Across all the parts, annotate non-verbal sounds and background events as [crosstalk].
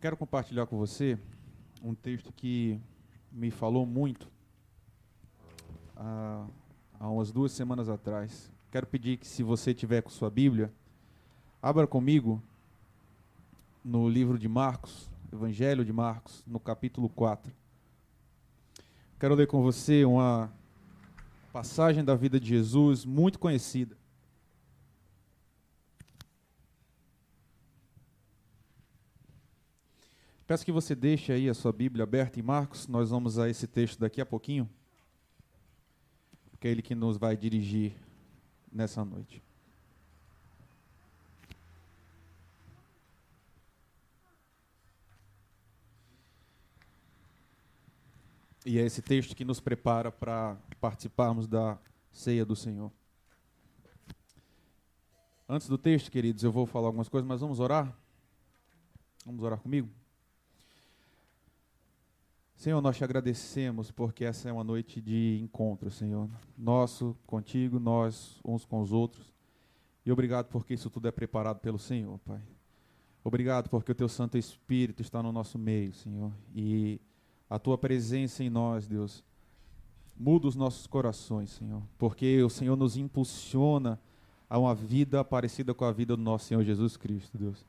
Eu quero compartilhar com você um texto que me falou muito há, há umas duas semanas atrás. Quero pedir que, se você tiver com sua Bíblia, abra comigo no livro de Marcos, Evangelho de Marcos, no capítulo 4. Quero ler com você uma passagem da vida de Jesus muito conhecida. Peço que você deixe aí a sua Bíblia aberta em Marcos, nós vamos a esse texto daqui a pouquinho, porque é ele que nos vai dirigir nessa noite. E é esse texto que nos prepara para participarmos da ceia do Senhor. Antes do texto, queridos, eu vou falar algumas coisas, mas vamos orar? Vamos orar comigo? Senhor, nós te agradecemos porque essa é uma noite de encontro, Senhor. Nosso contigo, nós uns com os outros. E obrigado porque isso tudo é preparado pelo Senhor, Pai. Obrigado porque o teu Santo Espírito está no nosso meio, Senhor. E a tua presença em nós, Deus, muda os nossos corações, Senhor. Porque o Senhor nos impulsiona a uma vida parecida com a vida do nosso Senhor Jesus Cristo, Deus.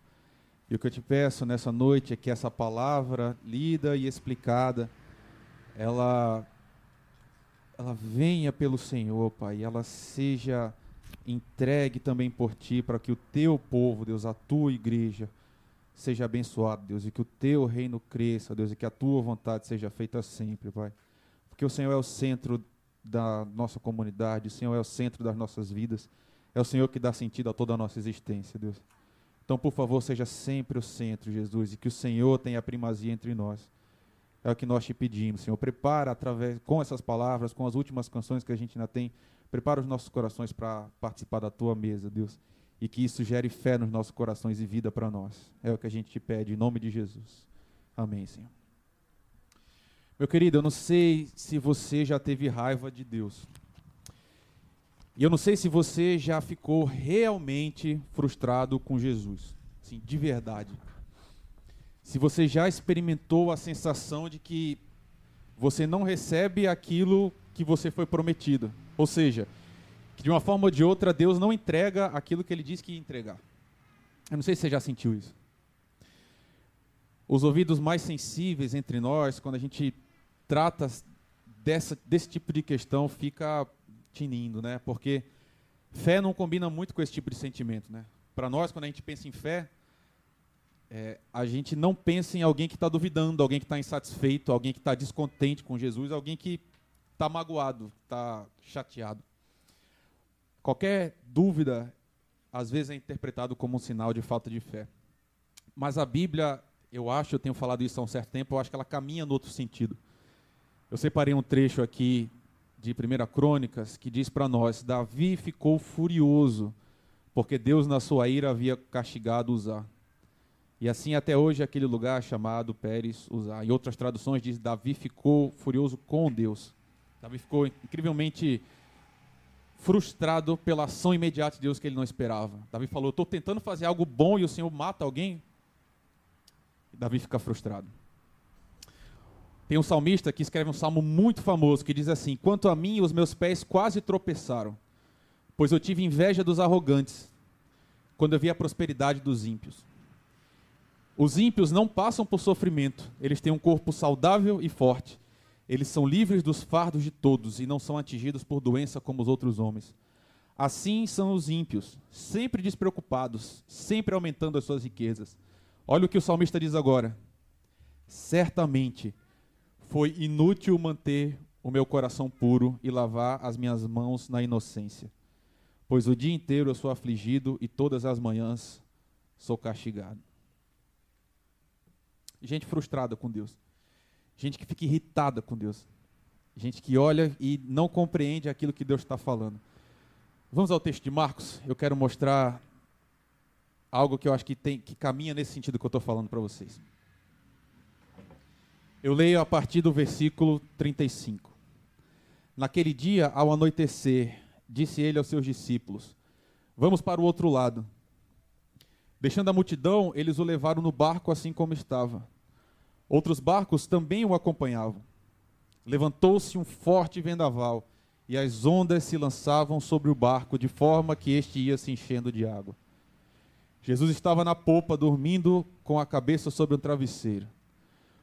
E o que eu te peço nessa noite é que essa palavra lida e explicada, ela ela venha pelo Senhor, Pai, ela seja entregue também por ti para que o teu povo, Deus, a tua igreja seja abençoado, Deus, e que o teu reino cresça, Deus, e que a tua vontade seja feita sempre, Pai. Porque o Senhor é o centro da nossa comunidade, o Senhor é o centro das nossas vidas, é o Senhor que dá sentido a toda a nossa existência, Deus. Então, por favor, seja sempre o centro, Jesus, e que o Senhor tenha a primazia entre nós. É o que nós te pedimos, Senhor. Prepara através com essas palavras, com as últimas canções que a gente ainda tem, prepara os nossos corações para participar da tua mesa, Deus. E que isso gere fé nos nossos corações e vida para nós. É o que a gente te pede, em nome de Jesus. Amém, Senhor. Meu querido, eu não sei se você já teve raiva de Deus. E eu não sei se você já ficou realmente frustrado com Jesus, assim, de verdade. Se você já experimentou a sensação de que você não recebe aquilo que você foi prometido, ou seja, que de uma forma ou de outra Deus não entrega aquilo que ele disse que ia entregar. Eu não sei se você já sentiu isso. Os ouvidos mais sensíveis entre nós, quando a gente trata dessa, desse tipo de questão, fica tinindo, né? Porque fé não combina muito com esse tipo de sentimento, né? Para nós, quando a gente pensa em fé, é, a gente não pensa em alguém que está duvidando, alguém que está insatisfeito, alguém que está descontente com Jesus, alguém que está magoado, está chateado. Qualquer dúvida, às vezes, é interpretado como um sinal de falta de fé. Mas a Bíblia, eu acho, eu tenho falado isso há um certo tempo, eu acho que ela caminha no outro sentido. Eu separei um trecho aqui de 1 Crônicas, que diz para nós: Davi ficou furioso, porque Deus, na sua ira, havia castigado Uzá. E assim até hoje aquele lugar chamado Pérez Uzá. Em outras traduções diz: Davi ficou furioso com Deus. Davi ficou incrivelmente frustrado pela ação imediata de Deus que ele não esperava. Davi falou: Estou tentando fazer algo bom e o Senhor mata alguém. E Davi fica frustrado. Tem um salmista que escreve um salmo muito famoso que diz assim: Quanto a mim, os meus pés quase tropeçaram, pois eu tive inveja dos arrogantes, quando eu vi a prosperidade dos ímpios. Os ímpios não passam por sofrimento, eles têm um corpo saudável e forte. Eles são livres dos fardos de todos e não são atingidos por doença como os outros homens. Assim são os ímpios, sempre despreocupados, sempre aumentando as suas riquezas. Olha o que o salmista diz agora: Certamente foi inútil manter o meu coração puro e lavar as minhas mãos na inocência, pois o dia inteiro eu sou afligido e todas as manhãs sou castigado. Gente frustrada com Deus, gente que fica irritada com Deus, gente que olha e não compreende aquilo que Deus está falando. Vamos ao texto de Marcos. Eu quero mostrar algo que eu acho que, tem, que caminha nesse sentido que eu estou falando para vocês. Eu leio a partir do versículo 35. Naquele dia, ao anoitecer, disse ele aos seus discípulos: Vamos para o outro lado. Deixando a multidão, eles o levaram no barco assim como estava. Outros barcos também o acompanhavam. Levantou-se um forte vendaval e as ondas se lançavam sobre o barco de forma que este ia se enchendo de água. Jesus estava na popa, dormindo com a cabeça sobre um travesseiro.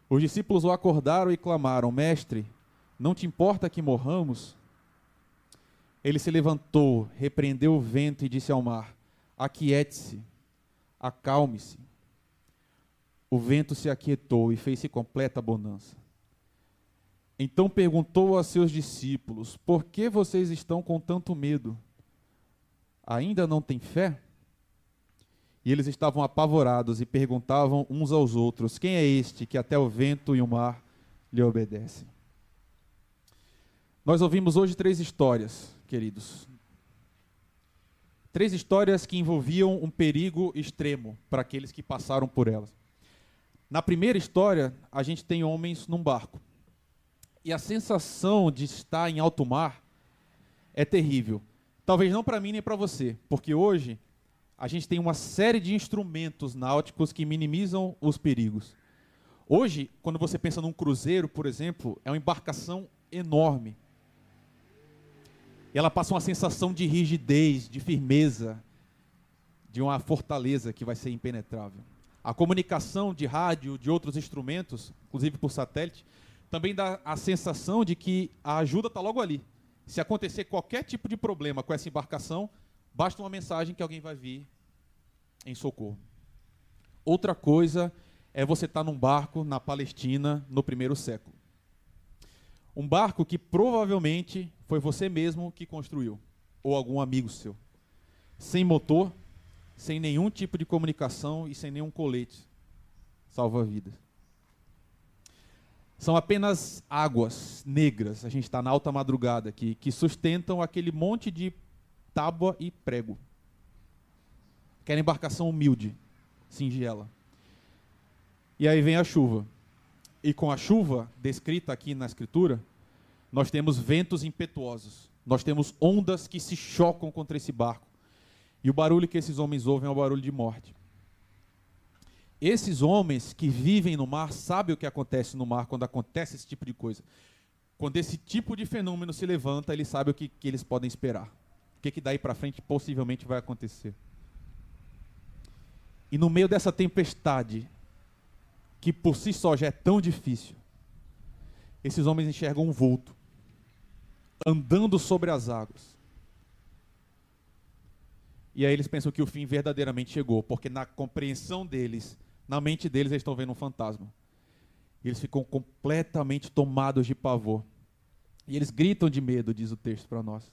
Os discípulos o acordaram e clamaram: Mestre, não te importa que morramos? Ele se levantou, repreendeu o vento e disse ao mar: Aquiete-se, acalme-se. O vento se aquietou e fez-se completa bonança. Então perguntou a seus discípulos: Por que vocês estão com tanto medo? Ainda não têm fé? E eles estavam apavorados e perguntavam uns aos outros: Quem é este que até o vento e o mar lhe obedecem? Nós ouvimos hoje três histórias, queridos. Três histórias que envolviam um perigo extremo para aqueles que passaram por elas. Na primeira história, a gente tem homens num barco. E a sensação de estar em alto mar é terrível. Talvez não para mim nem para você, porque hoje a gente tem uma série de instrumentos náuticos que minimizam os perigos. Hoje, quando você pensa num cruzeiro, por exemplo, é uma embarcação enorme e ela passa uma sensação de rigidez, de firmeza, de uma fortaleza que vai ser impenetrável. A comunicação de rádio, de outros instrumentos, inclusive por satélite, também dá a sensação de que a ajuda está logo ali. Se acontecer qualquer tipo de problema com essa embarcação, basta uma mensagem que alguém vai vir em socorro. Outra coisa é você estar tá num barco na Palestina no primeiro século. Um barco que provavelmente foi você mesmo que construiu, ou algum amigo seu. Sem motor, sem nenhum tipo de comunicação e sem nenhum colete. Salva-vidas. São apenas águas negras, a gente está na alta madrugada aqui, que sustentam aquele monte de tábua e prego. Aquela embarcação humilde, singela. E aí vem a chuva. E com a chuva, descrita aqui na Escritura, nós temos ventos impetuosos, nós temos ondas que se chocam contra esse barco. E o barulho que esses homens ouvem é o barulho de morte. Esses homens que vivem no mar sabem o que acontece no mar quando acontece esse tipo de coisa. Quando esse tipo de fenômeno se levanta, eles sabem o que, que eles podem esperar. O que, que daí para frente possivelmente vai acontecer. E no meio dessa tempestade, que por si só já é tão difícil, esses homens enxergam um vulto andando sobre as águas. E aí eles pensam que o fim verdadeiramente chegou, porque na compreensão deles, na mente deles, eles estão vendo um fantasma. Eles ficam completamente tomados de pavor. E eles gritam de medo, diz o texto para nós.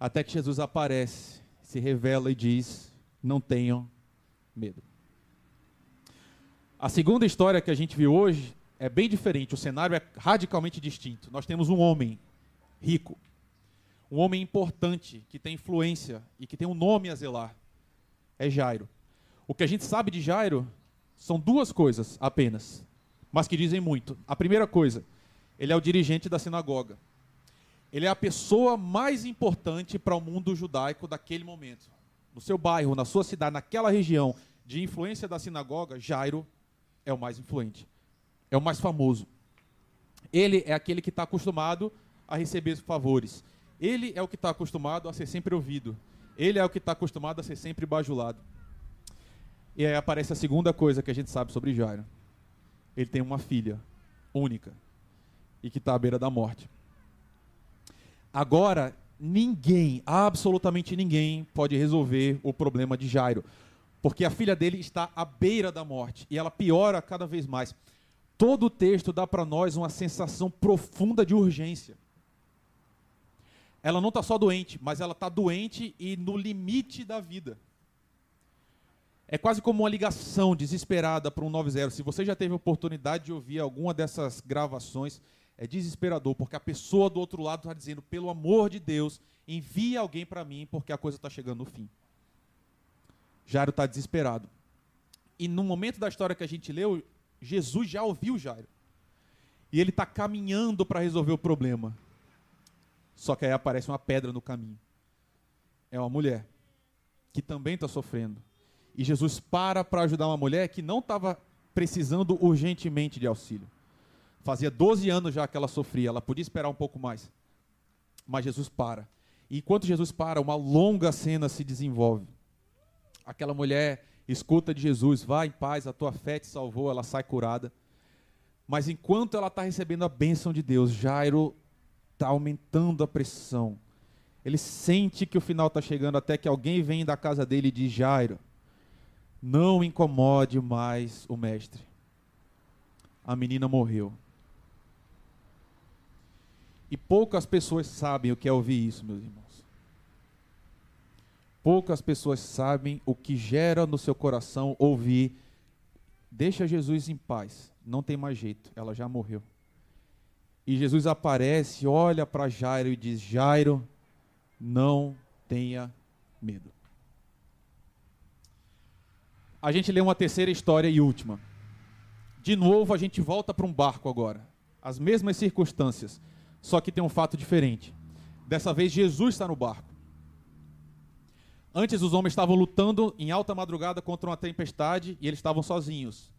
Até que Jesus aparece, se revela e diz: Não tenham medo. A segunda história que a gente viu hoje é bem diferente, o cenário é radicalmente distinto. Nós temos um homem rico, um homem importante, que tem influência e que tem um nome a zelar. É Jairo. O que a gente sabe de Jairo são duas coisas apenas, mas que dizem muito. A primeira coisa, ele é o dirigente da sinagoga. Ele é a pessoa mais importante para o mundo judaico daquele momento. No seu bairro, na sua cidade, naquela região de influência da sinagoga, Jairo é o mais influente é o mais famoso. Ele é aquele que está acostumado a receber favores. Ele é o que está acostumado a ser sempre ouvido. Ele é o que está acostumado a ser sempre bajulado. E aí aparece a segunda coisa que a gente sabe sobre Jairo. Ele tem uma filha única e que está à beira da morte. Agora, ninguém, absolutamente ninguém, pode resolver o problema de Jairo, porque a filha dele está à beira da morte e ela piora cada vez mais. Todo o texto dá para nós uma sensação profunda de urgência. Ela não está só doente, mas ela está doente e no limite da vida. É quase como uma ligação desesperada para um 90. Se você já teve oportunidade de ouvir alguma dessas gravações, é desesperador, porque a pessoa do outro lado está dizendo: pelo amor de Deus, envie alguém para mim, porque a coisa está chegando no fim. Jairo está desesperado. E no momento da história que a gente leu, Jesus já ouviu Jairo. E ele está caminhando para resolver o problema. Só que aí aparece uma pedra no caminho. É uma mulher que também está sofrendo E Jesus para para ajudar uma mulher que não estava precisando urgentemente de auxílio. Fazia 12 anos já que ela sofria, ela podia esperar um pouco mais. Mas Jesus para. E enquanto Jesus para, uma longa cena se desenvolve. Aquela mulher escuta de Jesus, vai em paz, a tua fé te salvou, ela sai curada. Mas enquanto ela está recebendo a bênção de Deus, Jairo está aumentando a pressão. Ele sente que o final está chegando até que alguém vem da casa dele e diz: Jairo, não incomode mais o mestre. A menina morreu. E poucas pessoas sabem o que é ouvir isso, meus irmãos. Poucas pessoas sabem o que gera no seu coração ouvir: deixa Jesus em paz, não tem mais jeito, ela já morreu. E Jesus aparece, olha para Jairo e diz: Jairo, não tenha medo. A gente lê uma terceira história e última. De novo, a gente volta para um barco agora. As mesmas circunstâncias, só que tem um fato diferente. Dessa vez, Jesus está no barco. Antes, os homens estavam lutando em alta madrugada contra uma tempestade e eles estavam sozinhos.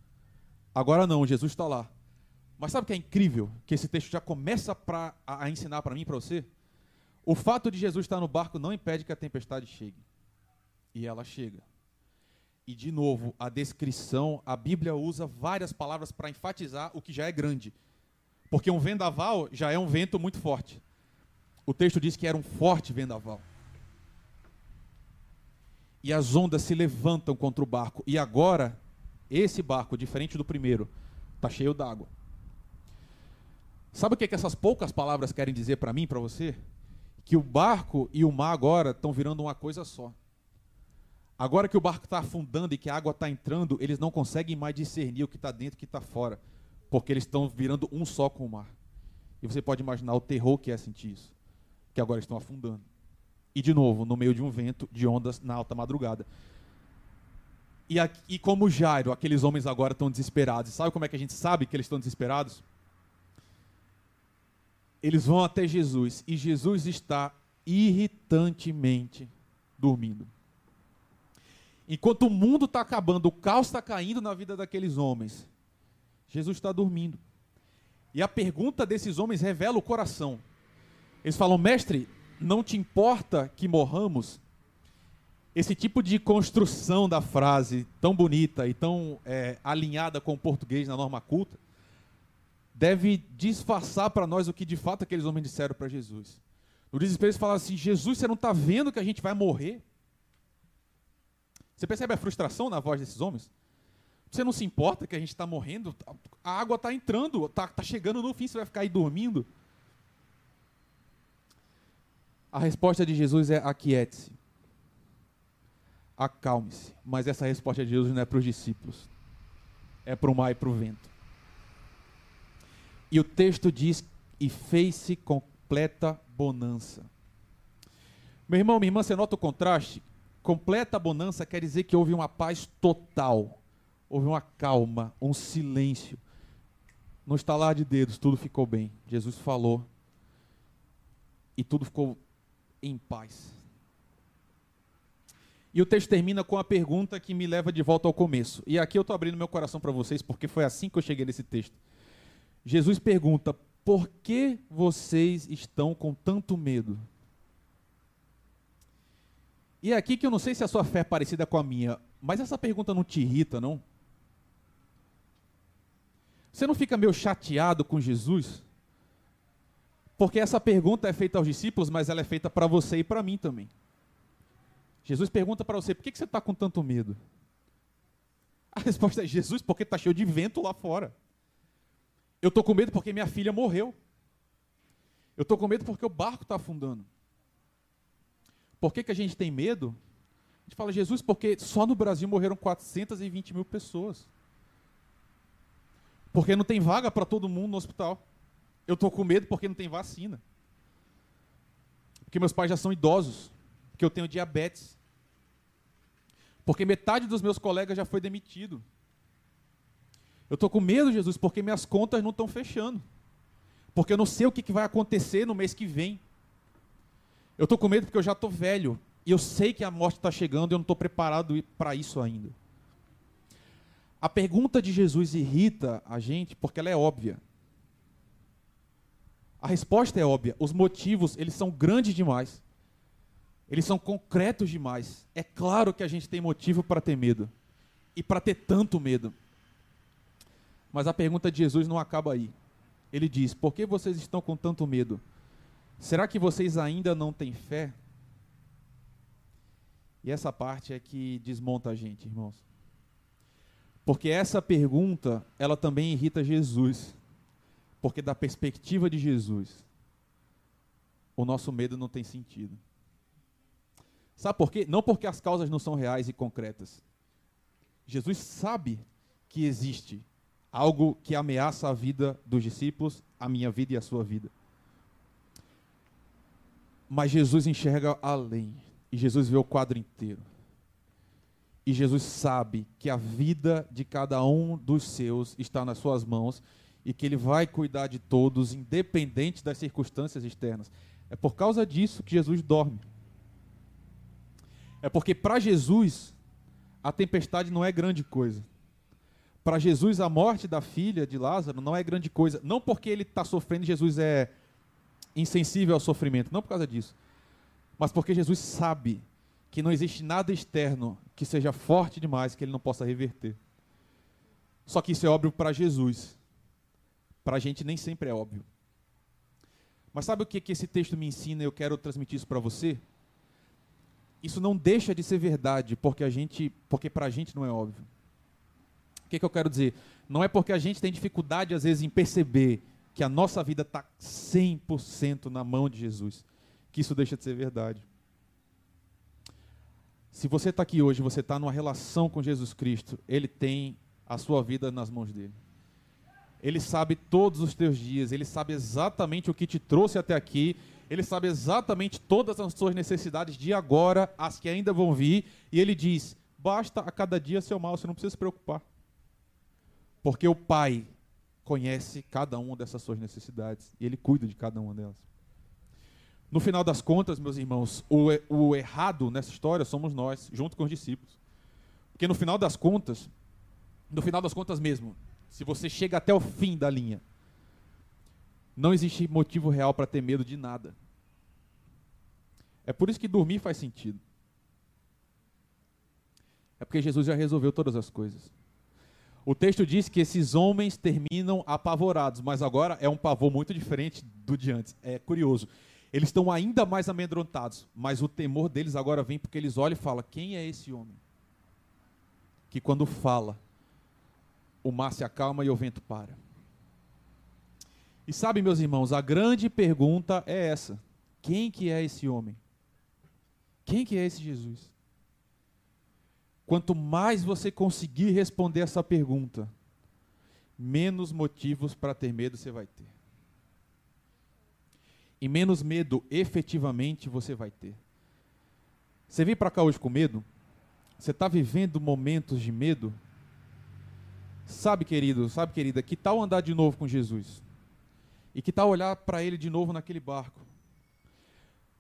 Agora não, Jesus está lá. Mas sabe o que é incrível? Que esse texto já começa pra, a, a ensinar para mim e para você? O fato de Jesus estar no barco não impede que a tempestade chegue. E ela chega. E de novo, a descrição, a Bíblia usa várias palavras para enfatizar o que já é grande. Porque um vendaval já é um vento muito forte. O texto diz que era um forte vendaval. E as ondas se levantam contra o barco. E agora, esse barco, diferente do primeiro, está cheio d'água. Sabe o que, é que essas poucas palavras querem dizer para mim, para você? Que o barco e o mar agora estão virando uma coisa só. Agora que o barco está afundando e que a água está entrando, eles não conseguem mais discernir o que está dentro e o que está fora, porque eles estão virando um só com o mar. E você pode imaginar o terror que é sentir isso, que agora estão afundando. E de novo, no meio de um vento de ondas na alta madrugada. E, e como Jairo, aqueles homens agora estão desesperados. E sabe como é que a gente sabe que eles estão desesperados? Eles vão até Jesus e Jesus está irritantemente dormindo. Enquanto o mundo está acabando, o caos está caindo na vida daqueles homens, Jesus está dormindo. E a pergunta desses homens revela o coração. Eles falam, mestre, não te importa que morramos? Esse tipo de construção da frase, tão bonita e tão é, alinhada com o português na norma culta, deve disfarçar para nós o que de fato aqueles homens disseram para Jesus. No desespero, eles falaram assim: Jesus, você não está vendo que a gente vai morrer? Você percebe a frustração na voz desses homens? Você não se importa que a gente está morrendo? A água está entrando, está tá chegando no fim, você vai ficar aí dormindo? A resposta de Jesus é: aquiete-se, acalme-se. Mas essa resposta de Jesus não é para os discípulos, é para o mar e para o vento. E o texto diz: e fez-se completa bonança. Meu irmão, minha irmã, você nota o contraste? Completa bonança quer dizer que houve uma paz total, houve uma calma, um silêncio. No estalar de dedos, tudo ficou bem. Jesus falou e tudo ficou em paz. E o texto termina com a pergunta que me leva de volta ao começo. E aqui eu estou abrindo meu coração para vocês, porque foi assim que eu cheguei nesse texto. Jesus pergunta: Por que vocês estão com tanto medo? E é aqui que eu não sei se a sua fé é parecida com a minha, mas essa pergunta não te irrita, não? Você não fica meio chateado com Jesus? Porque essa pergunta é feita aos discípulos, mas ela é feita para você e para mim também. Jesus pergunta para você: por que, você está com tanto medo? A resposta é: Jesus, porque está cheio de vento lá fora. Eu estou com medo porque minha filha morreu. Eu estou com medo porque o barco está afundando. Por que, que a gente tem medo? A gente fala, Jesus, porque só no Brasil morreram 420 mil pessoas. Porque não tem vaga para todo mundo no hospital. Eu estou com medo porque não tem vacina. Porque meus pais já são idosos. Porque eu tenho diabetes. Porque metade dos meus colegas já foi demitido. Eu estou com medo, Jesus, porque minhas contas não estão fechando. Porque eu não sei o que, que vai acontecer no mês que vem. Eu estou com medo porque eu já estou velho. E eu sei que a morte está chegando e eu não estou preparado para isso ainda. A pergunta de Jesus irrita a gente porque ela é óbvia. A resposta é óbvia. Os motivos, eles são grandes demais. Eles são concretos demais. É claro que a gente tem motivo para ter medo. E para ter tanto medo. Mas a pergunta de Jesus não acaba aí. Ele diz: Por que vocês estão com tanto medo? Será que vocês ainda não têm fé? E essa parte é que desmonta a gente, irmãos. Porque essa pergunta, ela também irrita Jesus. Porque da perspectiva de Jesus, o nosso medo não tem sentido. Sabe por quê? Não porque as causas não são reais e concretas. Jesus sabe que existe algo que ameaça a vida dos discípulos, a minha vida e a sua vida. Mas Jesus enxerga além. E Jesus vê o quadro inteiro. E Jesus sabe que a vida de cada um dos seus está nas suas mãos e que ele vai cuidar de todos, independente das circunstâncias externas. É por causa disso que Jesus dorme. É porque para Jesus a tempestade não é grande coisa. Para Jesus a morte da filha de Lázaro não é grande coisa. Não porque ele está sofrendo, Jesus é insensível ao sofrimento. Não por causa disso. Mas porque Jesus sabe que não existe nada externo que seja forte demais que ele não possa reverter. Só que isso é óbvio para Jesus. Para a gente nem sempre é óbvio. Mas sabe o que, que esse texto me ensina e eu quero transmitir isso para você? Isso não deixa de ser verdade porque a gente, porque para a gente não é óbvio. O que, que eu quero dizer? Não é porque a gente tem dificuldade às vezes em perceber que a nossa vida está 100% na mão de Jesus, que isso deixa de ser verdade. Se você está aqui hoje, você está numa relação com Jesus Cristo, Ele tem a sua vida nas mãos dele. Ele sabe todos os teus dias, Ele sabe exatamente o que te trouxe até aqui, Ele sabe exatamente todas as suas necessidades de agora, as que ainda vão vir, e Ele diz: basta a cada dia seu mal, você não precisa se preocupar. Porque o Pai conhece cada uma dessas suas necessidades e Ele cuida de cada uma delas. No final das contas, meus irmãos, o, o errado nessa história somos nós, junto com os discípulos. Porque no final das contas, no final das contas mesmo, se você chega até o fim da linha, não existe motivo real para ter medo de nada. É por isso que dormir faz sentido. É porque Jesus já resolveu todas as coisas. O texto diz que esses homens terminam apavorados, mas agora é um pavor muito diferente do de antes. É curioso. Eles estão ainda mais amedrontados, mas o temor deles agora vem porque eles olham e falam: quem é esse homem? Que quando fala, o mar se acalma e o vento para. E sabe, meus irmãos, a grande pergunta é essa: quem que é esse homem? Quem que é esse Jesus? Quanto mais você conseguir responder essa pergunta, menos motivos para ter medo você vai ter e menos medo efetivamente você vai ter. Você veio para cá hoje com medo? Você está vivendo momentos de medo? Sabe, querido, sabe, querida, que tal andar de novo com Jesus? E que tal olhar para ele de novo naquele barco?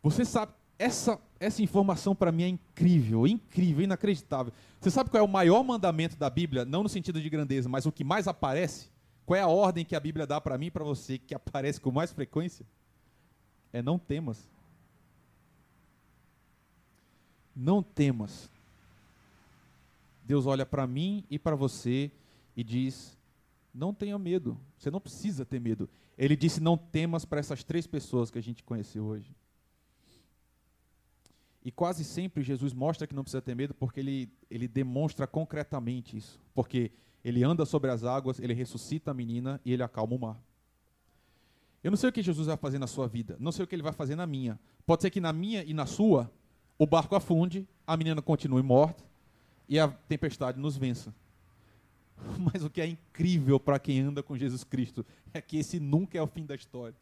Você sabe, essa, essa informação para mim é incrível, incrível, inacreditável. Você sabe qual é o maior mandamento da Bíblia? Não no sentido de grandeza, mas o que mais aparece? Qual é a ordem que a Bíblia dá para mim e para você que aparece com mais frequência? É não temas. Não temas. Deus olha para mim e para você e diz: não tenha medo. Você não precisa ter medo. Ele disse: não temas para essas três pessoas que a gente conheceu hoje. E quase sempre Jesus mostra que não precisa ter medo porque ele, ele demonstra concretamente isso. Porque ele anda sobre as águas, ele ressuscita a menina e ele acalma o mar. Eu não sei o que Jesus vai fazer na sua vida, não sei o que ele vai fazer na minha. Pode ser que na minha e na sua, o barco afunde, a menina continue morta e a tempestade nos vença. [laughs] Mas o que é incrível para quem anda com Jesus Cristo é que esse nunca é o fim da história.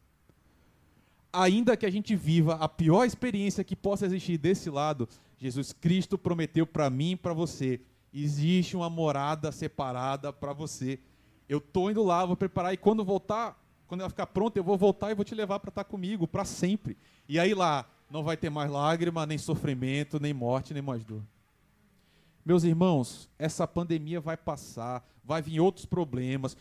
Ainda que a gente viva a pior experiência que possa existir desse lado, Jesus Cristo prometeu para mim e para você: existe uma morada separada para você. Eu estou indo lá, vou preparar, e quando voltar, quando ela ficar pronta, eu vou voltar e vou te levar para estar tá comigo para sempre. E aí lá, Não vai ter mais lágrima, nem sofrimento, nem morte, nem mais dor. Meus irmãos, essa pandemia vai passar, vai vir outros problemas.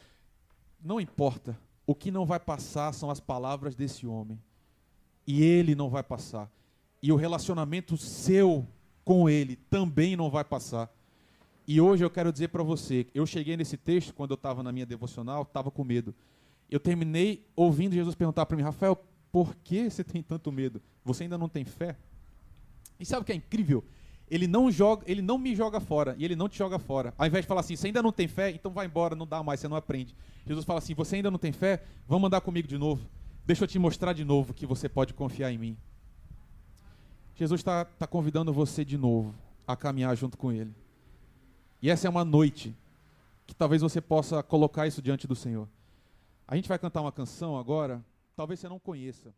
Não importa. O que não vai passar são as palavras desse homem. E ele não vai passar. E o relacionamento seu com ele também não vai passar. E hoje eu quero dizer para você, eu cheguei nesse texto quando eu estava na minha devocional, estava com medo. Eu terminei ouvindo Jesus perguntar para mim, Rafael, por que você tem tanto medo? Você ainda não tem fé? E sabe o que é incrível? Ele não joga, ele não me joga fora e ele não te joga fora. Ao invés de falar assim, você ainda não tem fé, então vai embora, não dá mais, você não aprende. Jesus fala assim, você ainda não tem fé, vamos andar comigo de novo. Deixa eu te mostrar de novo que você pode confiar em mim. Jesus está tá convidando você de novo a caminhar junto com Ele. E essa é uma noite que talvez você possa colocar isso diante do Senhor. A gente vai cantar uma canção agora, talvez você não conheça.